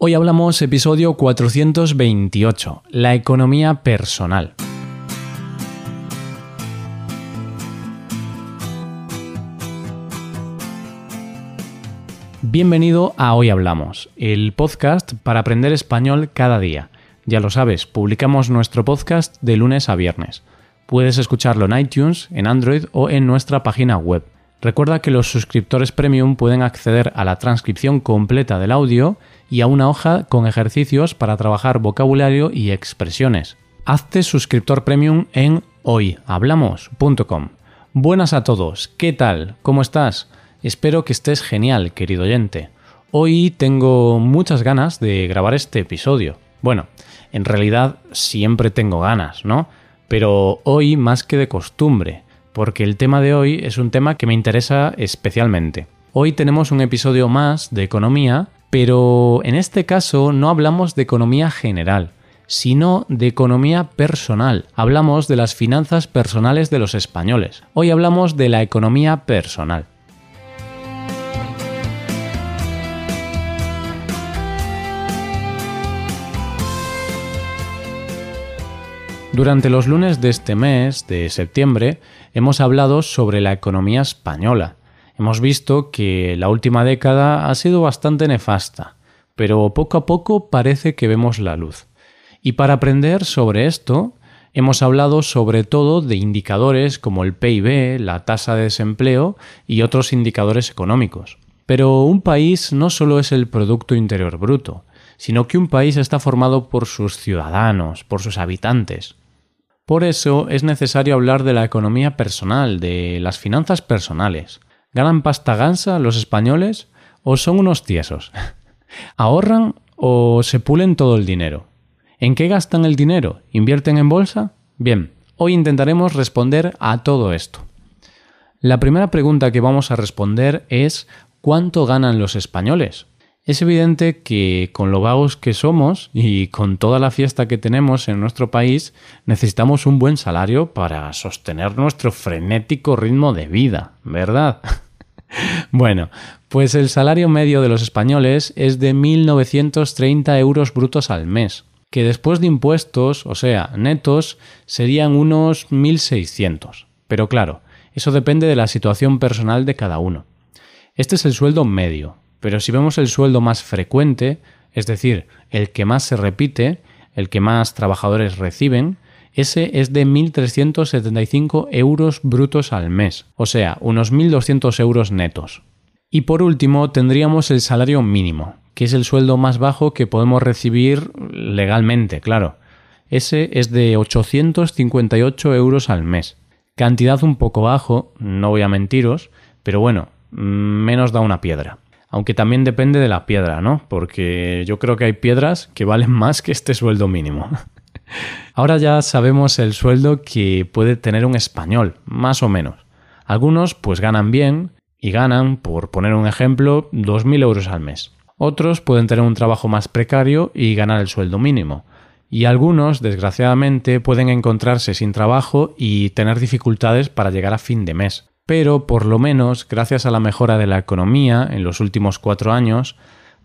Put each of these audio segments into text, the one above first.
Hoy hablamos episodio 428, la economía personal. Bienvenido a Hoy Hablamos, el podcast para aprender español cada día. Ya lo sabes, publicamos nuestro podcast de lunes a viernes. Puedes escucharlo en iTunes, en Android o en nuestra página web. Recuerda que los suscriptores premium pueden acceder a la transcripción completa del audio y a una hoja con ejercicios para trabajar vocabulario y expresiones. Hazte suscriptor premium en hoyhablamos.com. Buenas a todos, ¿qué tal? ¿Cómo estás? Espero que estés genial, querido oyente. Hoy tengo muchas ganas de grabar este episodio. Bueno, en realidad siempre tengo ganas, ¿no? Pero hoy más que de costumbre, porque el tema de hoy es un tema que me interesa especialmente. Hoy tenemos un episodio más de economía pero en este caso no hablamos de economía general, sino de economía personal. Hablamos de las finanzas personales de los españoles. Hoy hablamos de la economía personal. Durante los lunes de este mes, de septiembre, hemos hablado sobre la economía española Hemos visto que la última década ha sido bastante nefasta, pero poco a poco parece que vemos la luz. Y para aprender sobre esto, hemos hablado sobre todo de indicadores como el PIB, la tasa de desempleo y otros indicadores económicos. Pero un país no solo es el Producto Interior Bruto, sino que un país está formado por sus ciudadanos, por sus habitantes. Por eso es necesario hablar de la economía personal, de las finanzas personales. ¿Ganan pasta gansa los españoles o son unos tiesos? ¿Ahorran o se pulen todo el dinero? ¿En qué gastan el dinero? ¿Invierten en bolsa? Bien, hoy intentaremos responder a todo esto. La primera pregunta que vamos a responder es ¿cuánto ganan los españoles? Es evidente que con lo vagos que somos y con toda la fiesta que tenemos en nuestro país, necesitamos un buen salario para sostener nuestro frenético ritmo de vida, ¿verdad? bueno, pues el salario medio de los españoles es de 1.930 euros brutos al mes, que después de impuestos, o sea, netos, serían unos 1.600. Pero claro, eso depende de la situación personal de cada uno. Este es el sueldo medio, pero si vemos el sueldo más frecuente, es decir, el que más se repite, el que más trabajadores reciben, ese es de 1.375 euros brutos al mes, o sea, unos 1.200 euros netos. Y por último tendríamos el salario mínimo, que es el sueldo más bajo que podemos recibir legalmente, claro. Ese es de 858 euros al mes. Cantidad un poco bajo, no voy a mentiros, pero bueno, menos da una piedra. Aunque también depende de la piedra, ¿no? Porque yo creo que hay piedras que valen más que este sueldo mínimo. Ahora ya sabemos el sueldo que puede tener un español, más o menos. Algunos pues ganan bien y ganan, por poner un ejemplo, 2.000 euros al mes. Otros pueden tener un trabajo más precario y ganar el sueldo mínimo. Y algunos, desgraciadamente, pueden encontrarse sin trabajo y tener dificultades para llegar a fin de mes. Pero, por lo menos, gracias a la mejora de la economía en los últimos cuatro años,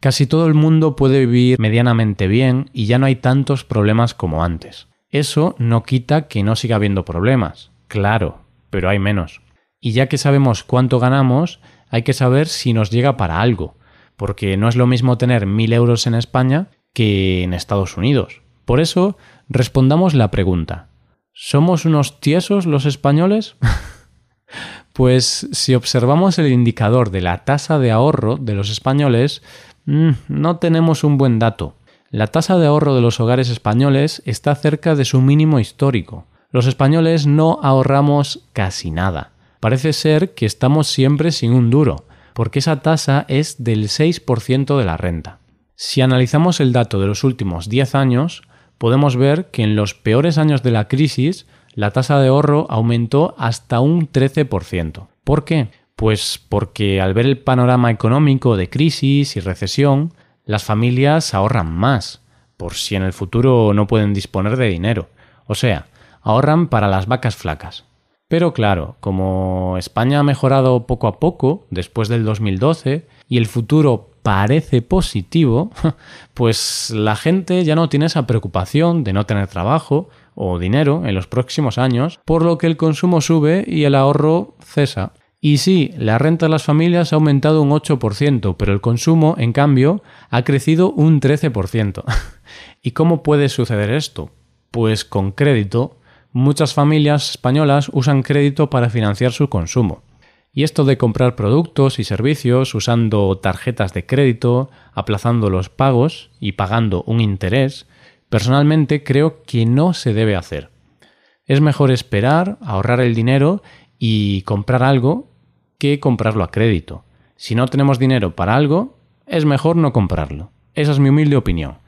Casi todo el mundo puede vivir medianamente bien y ya no hay tantos problemas como antes. Eso no quita que no siga habiendo problemas, claro, pero hay menos. Y ya que sabemos cuánto ganamos, hay que saber si nos llega para algo, porque no es lo mismo tener mil euros en España que en Estados Unidos. Por eso, respondamos la pregunta. ¿Somos unos tiesos los españoles? pues si observamos el indicador de la tasa de ahorro de los españoles, Mm, no tenemos un buen dato. La tasa de ahorro de los hogares españoles está cerca de su mínimo histórico. Los españoles no ahorramos casi nada. Parece ser que estamos siempre sin un duro, porque esa tasa es del 6% de la renta. Si analizamos el dato de los últimos 10 años, podemos ver que en los peores años de la crisis la tasa de ahorro aumentó hasta un 13%. ¿Por qué? Pues porque al ver el panorama económico de crisis y recesión, las familias ahorran más, por si en el futuro no pueden disponer de dinero. O sea, ahorran para las vacas flacas. Pero claro, como España ha mejorado poco a poco después del 2012 y el futuro parece positivo, pues la gente ya no tiene esa preocupación de no tener trabajo o dinero en los próximos años, por lo que el consumo sube y el ahorro cesa. Y sí, la renta de las familias ha aumentado un 8%, pero el consumo, en cambio, ha crecido un 13%. ¿Y cómo puede suceder esto? Pues con crédito. Muchas familias españolas usan crédito para financiar su consumo. Y esto de comprar productos y servicios usando tarjetas de crédito, aplazando los pagos y pagando un interés, personalmente creo que no se debe hacer. Es mejor esperar, ahorrar el dinero y comprar algo que comprarlo a crédito. Si no tenemos dinero para algo, es mejor no comprarlo. Esa es mi humilde opinión.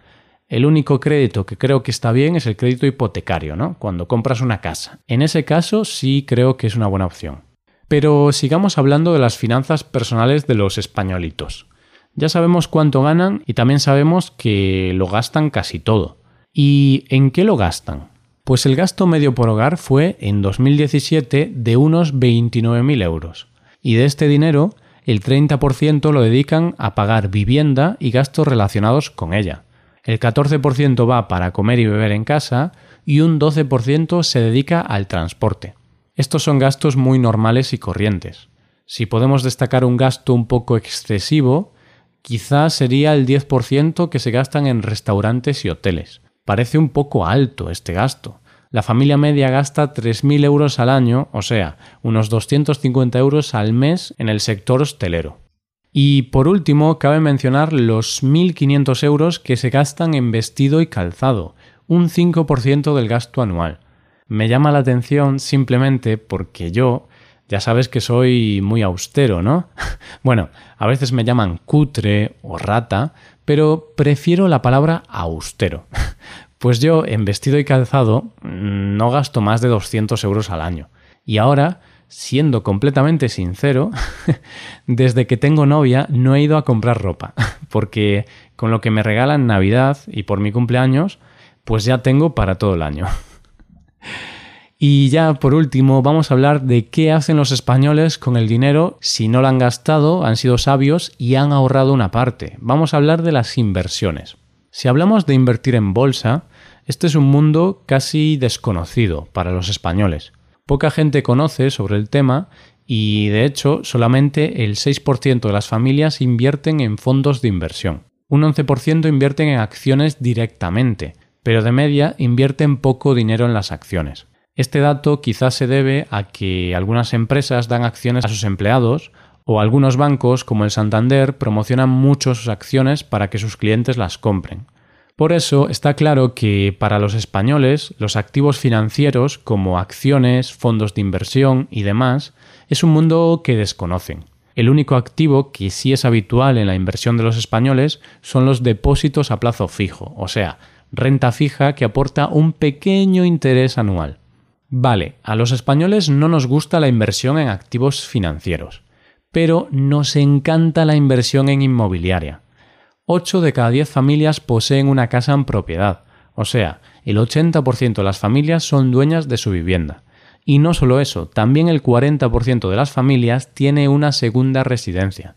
El único crédito que creo que está bien es el crédito hipotecario, ¿no? Cuando compras una casa. En ese caso sí creo que es una buena opción. Pero sigamos hablando de las finanzas personales de los españolitos. Ya sabemos cuánto ganan y también sabemos que lo gastan casi todo. ¿Y en qué lo gastan? Pues el gasto medio por hogar fue en 2017 de unos 29.000 euros. Y de este dinero, el 30% lo dedican a pagar vivienda y gastos relacionados con ella. El 14% va para comer y beber en casa y un 12% se dedica al transporte. Estos son gastos muy normales y corrientes. Si podemos destacar un gasto un poco excesivo, quizás sería el 10% que se gastan en restaurantes y hoteles. Parece un poco alto este gasto. La familia media gasta 3.000 euros al año, o sea, unos 250 euros al mes en el sector hostelero. Y por último, cabe mencionar los 1.500 euros que se gastan en vestido y calzado, un 5% del gasto anual. Me llama la atención simplemente porque yo, ya sabes que soy muy austero, ¿no? bueno, a veces me llaman cutre o rata, pero prefiero la palabra austero. pues yo en vestido y calzado mm, no gasto más de 200 euros al año. Y ahora, siendo completamente sincero, desde que tengo novia no he ido a comprar ropa, porque con lo que me regalan Navidad y por mi cumpleaños, pues ya tengo para todo el año. Y ya por último vamos a hablar de qué hacen los españoles con el dinero si no lo han gastado, han sido sabios y han ahorrado una parte. Vamos a hablar de las inversiones. Si hablamos de invertir en bolsa, este es un mundo casi desconocido para los españoles. Poca gente conoce sobre el tema y de hecho solamente el 6% de las familias invierten en fondos de inversión. Un 11% invierten en acciones directamente, pero de media invierten poco dinero en las acciones. Este dato quizás se debe a que algunas empresas dan acciones a sus empleados o algunos bancos, como el Santander, promocionan mucho sus acciones para que sus clientes las compren. Por eso está claro que para los españoles los activos financieros como acciones, fondos de inversión y demás es un mundo que desconocen. El único activo que sí es habitual en la inversión de los españoles son los depósitos a plazo fijo, o sea, renta fija que aporta un pequeño interés anual. Vale, a los españoles no nos gusta la inversión en activos financieros, pero nos encanta la inversión en inmobiliaria. 8 de cada 10 familias poseen una casa en propiedad, o sea, el 80% de las familias son dueñas de su vivienda. Y no solo eso, también el 40% de las familias tiene una segunda residencia.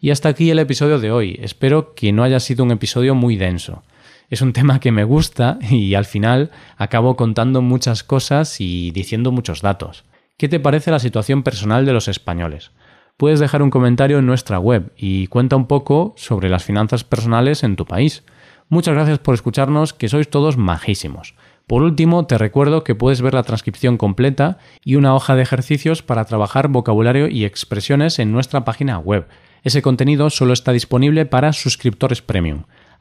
Y hasta aquí el episodio de hoy. Espero que no haya sido un episodio muy denso es un tema que me gusta y al final acabo contando muchas cosas y diciendo muchos datos. ¿Qué te parece la situación personal de los españoles? Puedes dejar un comentario en nuestra web y cuenta un poco sobre las finanzas personales en tu país. Muchas gracias por escucharnos, que sois todos majísimos. Por último, te recuerdo que puedes ver la transcripción completa y una hoja de ejercicios para trabajar vocabulario y expresiones en nuestra página web. Ese contenido solo está disponible para suscriptores premium